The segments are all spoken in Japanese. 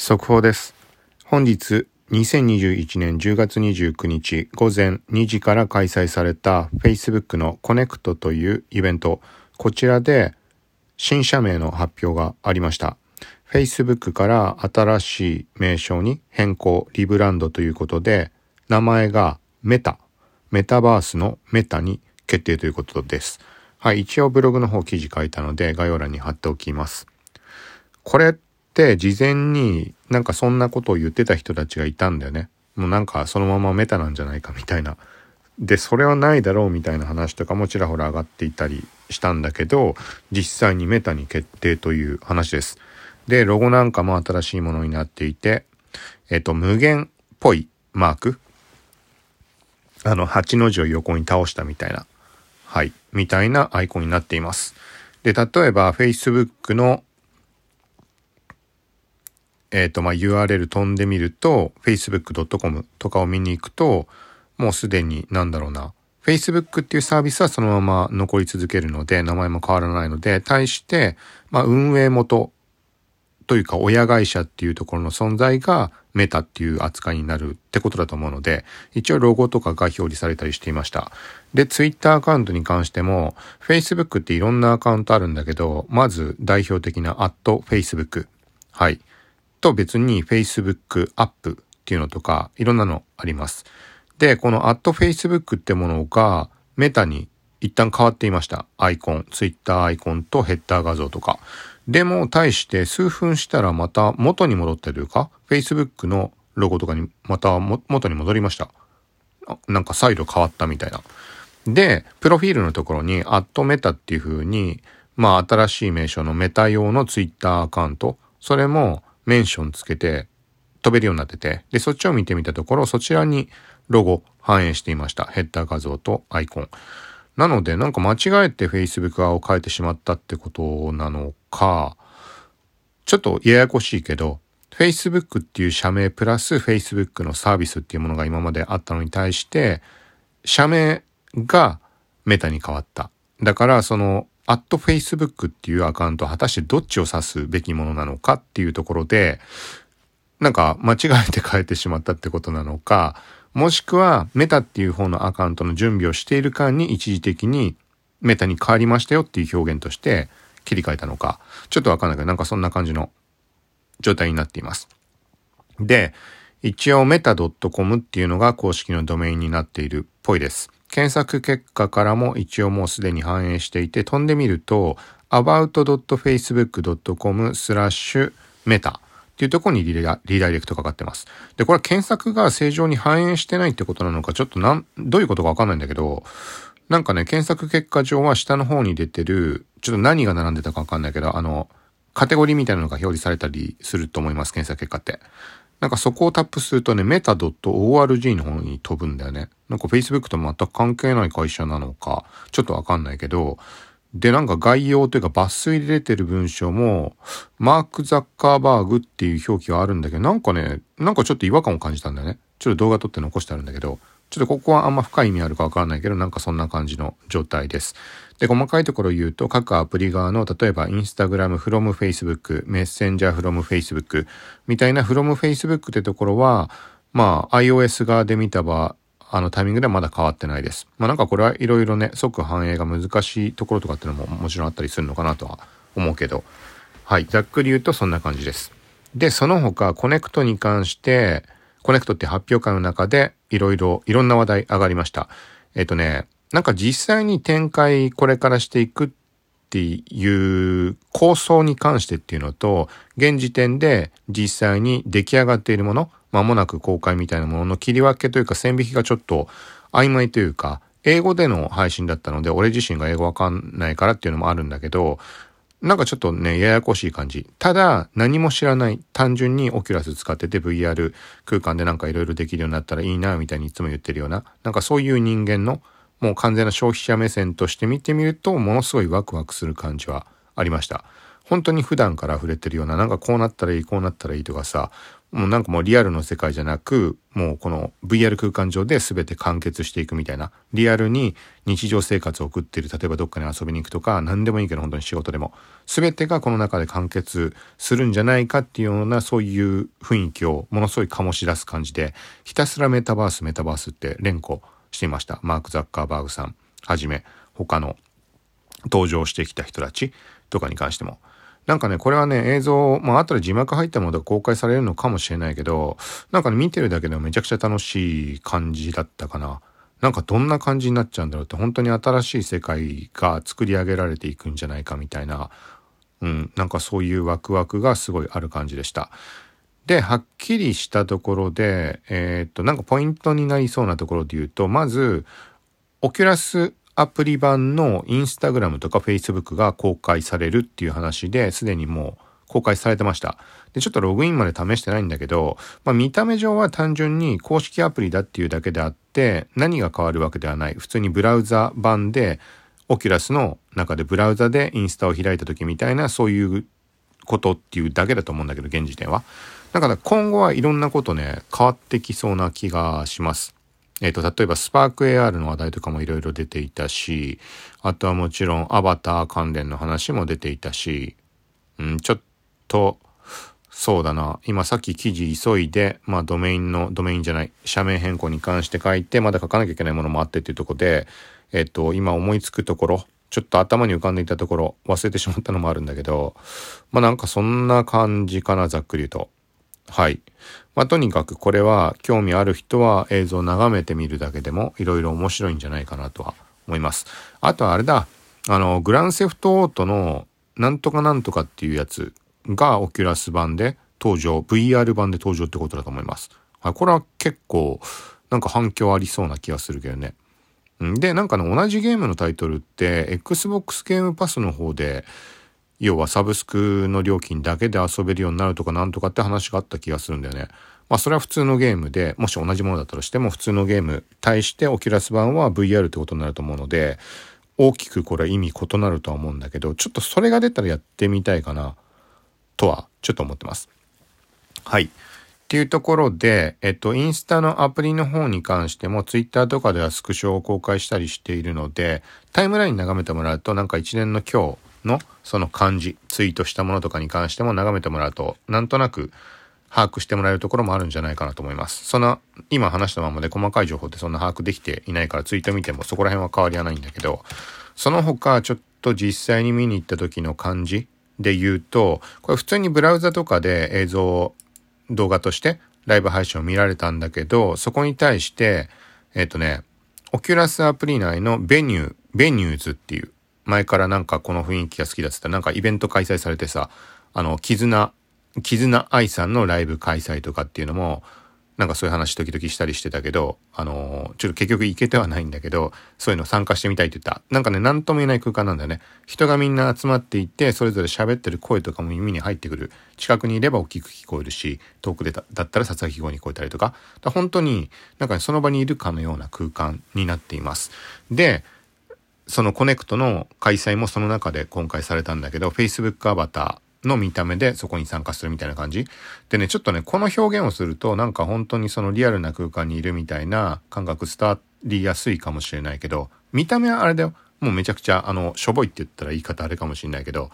速報です。本日2021年10月29日午前2時から開催された Facebook のコネクトというイベント、こちらで新社名の発表がありました。Facebook から新しい名称に変更、リブランドということで、名前がメタ、メタバースのメタに決定ということです。はい、一応ブログの方記事書いたので概要欄に貼っておきます。これ事前になんかそんなことを言ってた人たちがいたんだよね。もうなんかそのままメタなんじゃないかみたいな。で、それはないだろうみたいな話とかもちらほら上がっていたりしたんだけど、実際にメタに決定という話です。で、ロゴなんかも新しいものになっていて、えっと、無限っぽいマーク。あの、8の字を横に倒したみたいな。はい。みたいなアイコンになっています。で、例えば Facebook のえっ、ー、と、まあ、URL 飛んでみると、facebook.com とかを見に行くと、もうすでに、なんだろうな、Facebook っていうサービスはそのまま残り続けるので、名前も変わらないので、対して、まあ、運営元というか、親会社っていうところの存在が、メタっていう扱いになるってことだと思うので、一応ロゴとかが表示されたりしていました。で、Twitter アカウントに関しても、Facebook っていろんなアカウントあるんだけど、まず代表的な @Facebook。はい。と別に Facebook アップっていうのとかいろんなのあります。で、この @Facebook ってものがメタに一旦変わっていました。アイコン、Twitter アイコンとヘッダー画像とか。でも、対して数分したらまた元に戻ってるか ?Facebook のロゴとかにまた元に戻りました。なんか再度変わったみたいな。で、プロフィールのところに、アットメタっていう風に、まあ新しい名称のメタ用の Twitter アカウント、それもメンションつけて飛べるようになってて、で、そっちを見てみたところ、そちらにロゴ反映していました。ヘッダー画像とアイコン。なので、なんか間違えて Facebook 側を変えてしまったってことなのか、ちょっとややこしいけど、Facebook っていう社名プラス Facebook のサービスっていうものが今まであったのに対して、社名がメタに変わった。だから、その、アット Facebook っていうアカウント果たしてどっちを指すべきものなのかっていうところで、なんか間違えて変えてしまったってことなのか、もしくはメタっていう方のアカウントの準備をしている間に一時的にメタに変わりましたよっていう表現として切り替えたのか、ちょっとわかんないけどなんかそんな感じの状態になっています。で、一応メタ .com っていうのが公式のドメインになっているっぽいです。検索結果からも一応もうすでに反映していて、飛んでみると、about.facebook.com スラッシュメタっていうところにリダイレクトかかってます。で、これは検索が正常に反映してないってことなのか、ちょっとなん、どういうことかわかんないんだけど、なんかね、検索結果上は下の方に出てる、ちょっと何が並んでたかわかんないけど、あの、カテゴリーみたいなのが表示されたりすると思います、検索結果って。なんかそこをタップするとね、メタ .org の方に飛ぶんだよね。なんか Facebook と全く関係ない会社なのか、ちょっとわかんないけど、で、なんか概要というか抜粋で出てる文章も、マーク・ザッカーバーグっていう表記があるんだけど、なんかね、なんかちょっと違和感を感じたんだよね。ちょっと動画撮って残してあるんだけど、ちょっとここはあんま深い意味あるかわからないけど、なんかそんな感じの状態です。で、細かいところを言うと、各アプリ側の、例えばインスタグラム from Facebook、メッセンジャー from Facebook みたいな from Facebook ってところは、まあ iOS 側で見た場合あのタイミングではまだ変わってないです。まあなんかこれはいろいろね、即反映が難しいところとかっていうのももちろんあったりするのかなとは思うけど、はい、ざっくり言うとそんな感じです。で、その他、コネクトに関して、Connect って発表会の中でいろいろ、いろんな話題上がりました。えっ、とね、なんか実際に展開これからしていくっていう構想に関してっていうのと、現時点で実際に出来上がっているもの、間もなく公開みたいなものの切り分けというか線引きがちょっと曖昧というか、英語での配信だったので、俺自身が英語わかんないからっていうのもあるんだけど、なんかちょっとね、ややこしい感じ。ただ、何も知らない。単純にオキュラス使ってて VR 空間でなんかいろいろできるようになったらいいな、みたいにいつも言ってるような、なんかそういう人間の、もう完全な消費者目線として見てみると、ものすごいワクワクする感じはありました。本当に普段から溢れてるような、なんかこうなったらいい、こうなったらいいとかさ、もうなんかもうリアルの世界じゃなく、もうこの VR 空間上で全て完結していくみたいな、リアルに日常生活を送っている、例えばどっかに遊びに行くとか、何でもいいけど本当に仕事でも、全てがこの中で完結するんじゃないかっていうようなそういう雰囲気をものすごい醸し出す感じで、ひたすらメタバース、メタバースって連呼していました。マーク・ザッカーバーグさんはじめ、他の登場してきた人たちとかに関しても。なんかね、これはね、映像、まあ、後で字幕入ったものが公開されるのかもしれないけど、なんかね、見てるだけでもめちゃくちゃ楽しい感じだったかな。なんかどんな感じになっちゃうんだろうって、本当に新しい世界が作り上げられていくんじゃないかみたいな、うん、なんかそういうワクワクがすごいある感じでした。で、はっきりしたところで、えー、っと、なんかポイントになりそうなところで言うと、まず、オキュラスアプリ版のインスタグラムとかフェイスブックが公開されるっていう話ですでにもう公開されてました。で、ちょっとログインまで試してないんだけど、まあ見た目上は単純に公式アプリだっていうだけであって、何が変わるわけではない。普通にブラウザ版で、オキュラスの中でブラウザでインスタを開いた時みたいなそういうことっていうだけだと思うんだけど、現時点は。だから今後はいろんなことね、変わってきそうな気がします。えっ、ー、と、例えばスパーク AR の話題とかもいろいろ出ていたし、あとはもちろんアバター関連の話も出ていたし、うん、ちょっと、そうだな。今さっき記事急いで、まあドメインの、ドメインじゃない、社名変更に関して書いて、まだ書かなきゃいけないものもあってっていうとこで、えっ、ー、と、今思いつくところ、ちょっと頭に浮かんでいたところ、忘れてしまったのもあるんだけど、まあなんかそんな感じかな、ざっくり言うと。はい。まあ、とにかくこれは興味ある人は映像を眺めてみるだけでもいろいろ面白いんじゃないかなとは思います。あとはあれだ、あの、グランセフトオートのなんとかなんとかっていうやつがオキュラス版で登場、VR 版で登場ってことだと思います。はい、これは結構なんか反響ありそうな気がするけどね。で、なんかね、同じゲームのタイトルって Xbox ゲームパスの方で要はサブスクの料金だけで遊べるようになるとかなんとかって話があった気がするんだよね。まあそれは普通のゲームで、もし同じものだったとしても普通のゲーム対してオキュラス版は VR ってことになると思うので、大きくこれ意味異なるとは思うんだけど、ちょっとそれが出たらやってみたいかな、とはちょっと思ってます。はい。っていうところで、えっと、インスタのアプリの方に関しても、ツイッターとかではスクショを公開したりしているので、タイムライン眺めてもらうと、なんか一連の今日、のその感じ、ツイートしたものとかに関しても眺めてもらうと、なんとなく把握してもらえるところもあるんじゃないかなと思います。そんな、今話したままで細かい情報ってそんな把握できていないからツイート見てもそこら辺は変わりはないんだけど、その他ちょっと実際に見に行った時の感じで言うと、これ普通にブラウザとかで映像を、動画としてライブ配信を見られたんだけど、そこに対して、えっ、ー、とね、オキュラスアプリ内の Venue、Venues っていう前からなんかこの雰囲気が好きだっつったなんかイベント開催されてさ、あの、キズナ、キズナアイさんのライブ開催とかっていうのも、なんかそういう話時々したりしてたけど、あのちょっと結局行けてはないんだけど、そういうの参加してみたいって言った。なんかね、なんとも言えない空間なんだよね。人がみんな集まっていて、それぞれ喋ってる声とかも耳に入ってくる。近くにいれば大きく聞こえるし、遠くでだったらささやき声に聞こえたりとか。か本当に、なんか、ね、その場にいるかのような空間になっています。で、そのコネクトの開催もその中で今回されたんだけど、Facebook アバターの見た目でそこに参加するみたいな感じ。でね、ちょっとね、この表現をするとなんか本当にそのリアルな空間にいるみたいな感覚伝わりやすいかもしれないけど、見た目はあれだよ。もうめちゃくちゃ、あの、しょぼいって言ったら言い方あれかもしれないけど、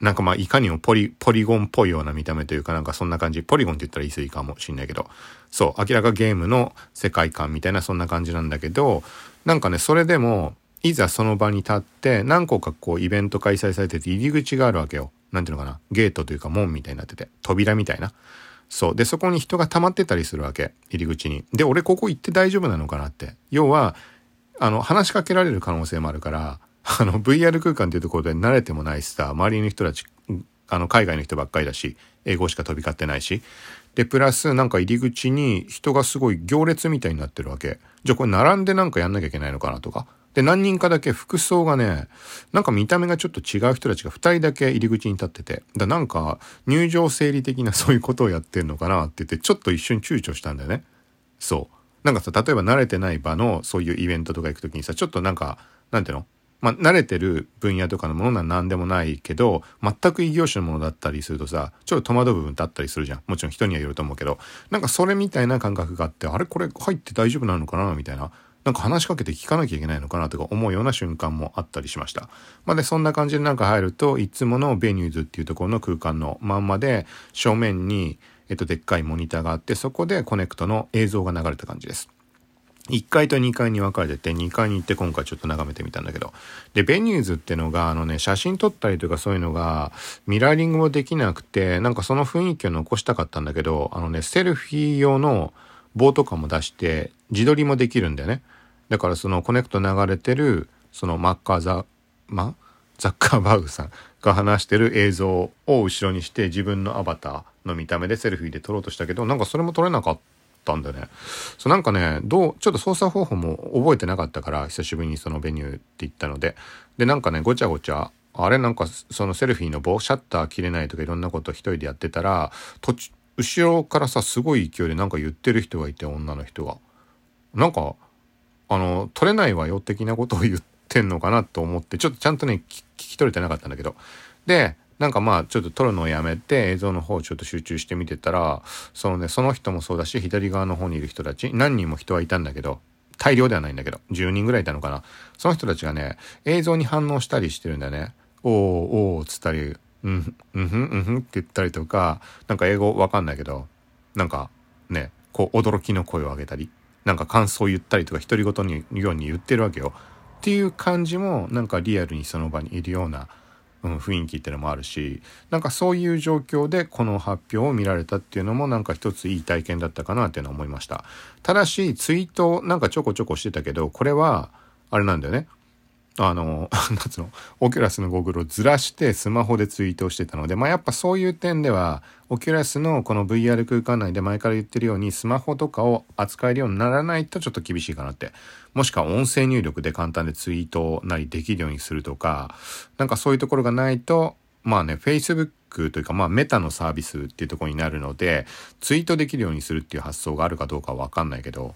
なんかまあいかにもポリ、ポリゴンっぽいような見た目というかなんかそんな感じ。ポリゴンって言ったら言い過ぎかもしれないけど。そう、明らかゲームの世界観みたいなそんな感じなんだけど、なんかね、それでも、いざその場に立って何個かこうイベント開催されてて入り口があるわけよ。なんていうのかな。ゲートというか門みたいになってて。扉みたいな。そう。で、そこに人が溜まってたりするわけ。入り口に。で、俺ここ行って大丈夫なのかなって。要は、あの、話しかけられる可能性もあるから、あの、VR 空間っていうところで慣れてもないしさ、周りの人たち、あの、海外の人ばっかりだし、英語しか飛び交ってないし。で、プラスなんか入り口に人がすごい行列みたいになってるわけ。じゃあこれ並んでなんかやんなきゃいけないのかなとか。で、何人かだけ服装がね、なんか見た目がちょっと違う人たちが2人だけ入り口に立ってて、だなんか入場整理的なそういうことをやってんのかなって言って、ちょっと一瞬躊躇したんだよね。そう。なんかさ、例えば慣れてない場のそういうイベントとか行くときにさ、ちょっとなんか、なんていうの？まあ、慣れてる分野とかのものなら何でもないけど、全く異業種のものだったりするとさ、ちょっと戸惑う部分ってあったりするじゃん。もちろん人にはよると思うけど、なんかそれみたいな感覚があって、あれ？これ入って大丈夫なのかな？みたいな。なんか話しかけて聞かなきゃいけないのかなとか思うような瞬間もあったりしました。まあ、で、そんな感じでなんか入ると、いつものベニューズっていうところの空間のまんまで、正面に、えっと、でっかいモニターがあって、そこでコネクトの映像が流れた感じです。1階と2階に分かれてて、2階に行って今回ちょっと眺めてみたんだけど。で、 Venues ってのが、あのね、写真撮ったりとかそういうのが、ミラーリングもできなくて、なんかその雰囲気を残したかったんだけど、あのね、セルフィー用の棒とかも出して、自撮りもできるんだよね。だからその Connect 流れてる、そのマッカーザ、ま、ザッカーバーグさんが話してる映像を後ろにして自分のアバターの見た目でセルフィーで撮ろうとしたけど、なんかそれも撮れなかった。んだね。そうなんかね、どう、ちょっと操作方法も覚えてなかったから、久しぶりにそのメニューって言ったので。で、なんかね、ごちゃごちゃ、あれなんかそのセルフィーの棒、シャッター切れないとかいろんなこと一人でやってたら、途中、後ろからさ、すごい勢いでなんか言ってる人がいて、女の人が。なんか、あの、取れないわよ的なことを言ってんのかなと思って、ちょっとちゃんとね、聞き取れてなかったんだけど。で、なんかまあちょっと撮るのをやめて映像の方をちょっと集中して見てたら、そのね、その人もそうだし、左側の方にいる人たち、何人も人はいたんだけど、大量ではないんだけど、10人ぐらいいたのかな。その人たちがね、映像に反応したりしてるんだよね。おーおーつったり、うん、うんふん、うんって言ったりとか、なんか英語わかんないけど、なんかね、こう驚きの声を上げたり、なんか感想を言ったりとか、独り言のように言ってるわけよ。っていう感じも、なんかリアルにその場にいるような、うん、雰囲気ってのもあるしなんかそういう状況でこの発表を見られたっていうのもなんか一ついい体験だったかなっていうのは思いましたただしツイートなんかちょこちょこしてたけどこれはあれなんだよねあの、なんつうの、オキュラスのゴーグルをずらしてスマホでツイートをしてたので、まあやっぱそういう点では、オキュラスのこの VR 空間内で前から言ってるように、スマホとかを扱えるようにならないとちょっと厳しいかなって。もしくは音声入力で簡単でツイートなりできるようにするとか、なんかそういうところがないと、まあね、Facebook というか、まあメタのサービスっていうところになるので、ツイートできるようにするっていう発想があるかどうかはわかんないけど、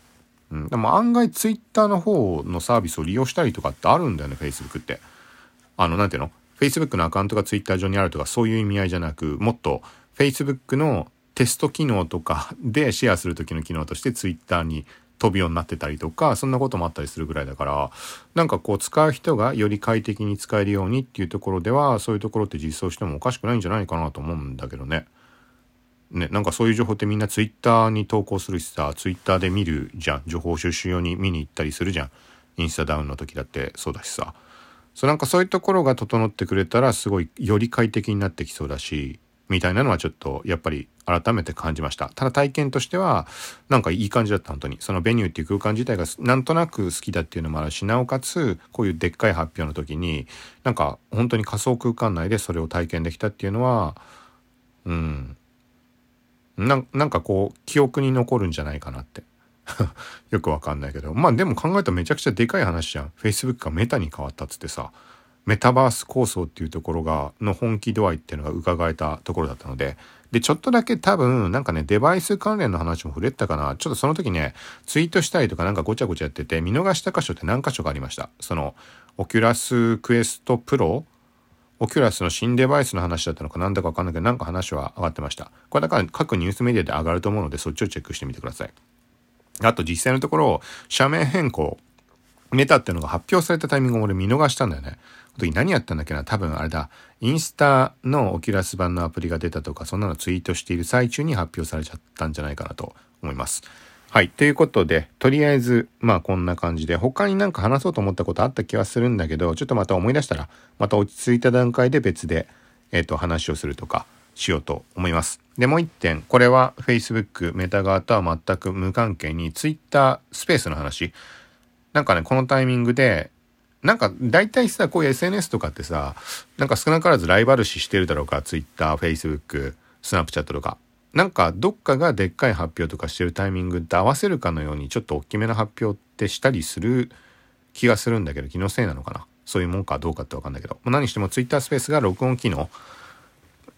うん、でも案外ツイッターの方のサービスを利用したりとかってあるんだよね、Facebook って。あの、なんていうの ?Facebook のアカウントがツイッター上にあるとかそういう意味合いじゃなく、もっと Facebook のテスト機能とか でシェアする時の機能としてツイッターに飛ぶようになってたりとか、そんなこともあったりするぐらいだから、なんかこう使う人がより快適に使えるようにっていうところでは、そういうところって実装してもおかしくないんじゃないかなと思うんだけどね。ね、なんかそういう情報ってみんなツイッターに投稿するしさ、ツイッターで見るじゃん。情報収集用に見に行ったりするじゃん。インスタダウンの時だってそうだしさ。そうなんかそういうところが整ってくれたらすごいより快適になってきそうだし、みたいなのはちょっとやっぱり改めて感じました。ただ体験としてはなんかいい感じだった本当に。そのベニューっていう空間自体がなんとなく好きだっていうのもあるし、なおかつこういうでっかい発表の時になんか本当に仮想空間内でそれを体験できたっていうのは、ななんかこう記憶に残るんじゃないかなって。よくわかんないけど。まあでも考えたらめちゃくちゃでかい話じゃん。Facebook がメタに変わったっつってさメタバース構想っていうところがの本気度合いっていうのが伺えたところだったので。でちょっとだけ多分なんかねデバイス関連の話も触れたかな。ちょっとその時ねツイートしたりとかなんかごちゃごちゃやってて見逃した箇所って何箇所かありました。その Oculus Quest Pro オキュラスの新デバイスの話だったのかなんだかわかんないけど、なんか話は上がってました。これだから各ニュースメディアで上がると思うので、そっちをチェックしてみてください。あと実際のところ、社名変更、メタっていうのが発表されたタイミングを俺見逃したんだよね。の時何やったんだっけな多分あれだ。インスタのオキュラス版のアプリが出たとか、そんなのツイートしている最中に発表されちゃったんじゃないかなと思います。はい。ということで、とりあえず、まあこんな感じで、他になんか話そうと思ったことあった気はするんだけど、ちょっとまた思い出したら、また落ち着いた段階で別で、えっ、ー、と、話をするとか、しようと思います。で、もう一点、これは Facebook、メタ側とは全く無関係に、Twitter スペースの話。なんかね、このタイミングで、なんか大体さ、こういう SNS とかってさ、なんか少なからずライバル視してるだろうか、Twitter、Facebook、Snapchat とか。なんかどっかがでっかい発表とかしてるタイミングって合わせるかのようにちょっと大きめな発表ってしたりする気がするんだけど気のせいなのかな？そういうもんかどうかってわかんないけど何しても Twitter スペースが録音機能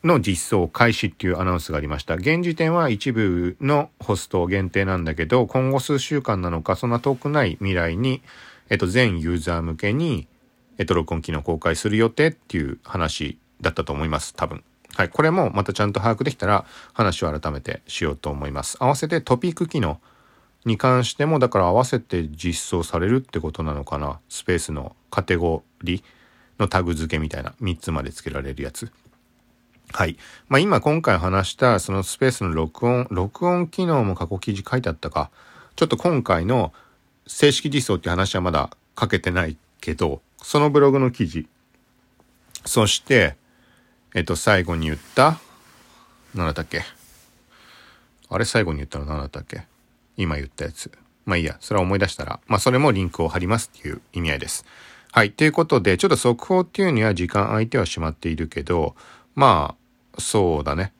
の実装開始っていうアナウンスがありました。現時点は一部のホスト限定なんだけど、今後数週間なのか、そんな遠くない未来に、えっと、全ユーザー向けに、えっと、録音機能公開する予定っていう話だったと思います。多分。はい。これもまたちゃんと把握できたら話を改めてしようと思います。合わせてトピック機能に関しても、だから合わせて実装されるってことなのかな？スペースのカテゴリーのタグ付けみたいな3つまで付けられるやつ。はい。まあ今今回話したそのスペースの録音、録音機能も過去記事書いてあったか。ちょっと今回の正式実装って話はまだ書けてないけど、そのブログの記事。そして、えっと、最後に言った、何だったっけ？あれ最後に言ったの何だったっけ？今言ったやつ。まあいいや、それは思い出したら、まあそれもリンクを貼りますっていう意味合いです。はい。ということで、ちょっと速報っていうには時間空いてはしまっているけど、まあ、そうだね。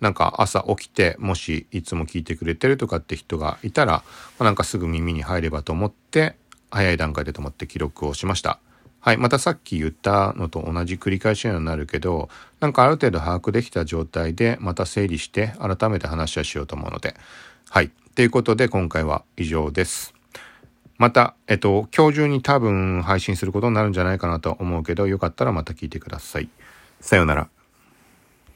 なんか朝起きて、もしいつも聞いてくれてるとかって人がいたら、まあ、なんかすぐ耳に入ればと思って、早い段階でと思って記録をしました。はい。またさっき言ったのと同じ繰り返しにはなるけど、なんかある程度把握できた状態でまた整理して改めて話はしようと思うので。はい。ということで今回は以上です。また、えっと、今日中に多分配信することになるんじゃないかなと思うけど、よかったらまた聞いてください。さようなら。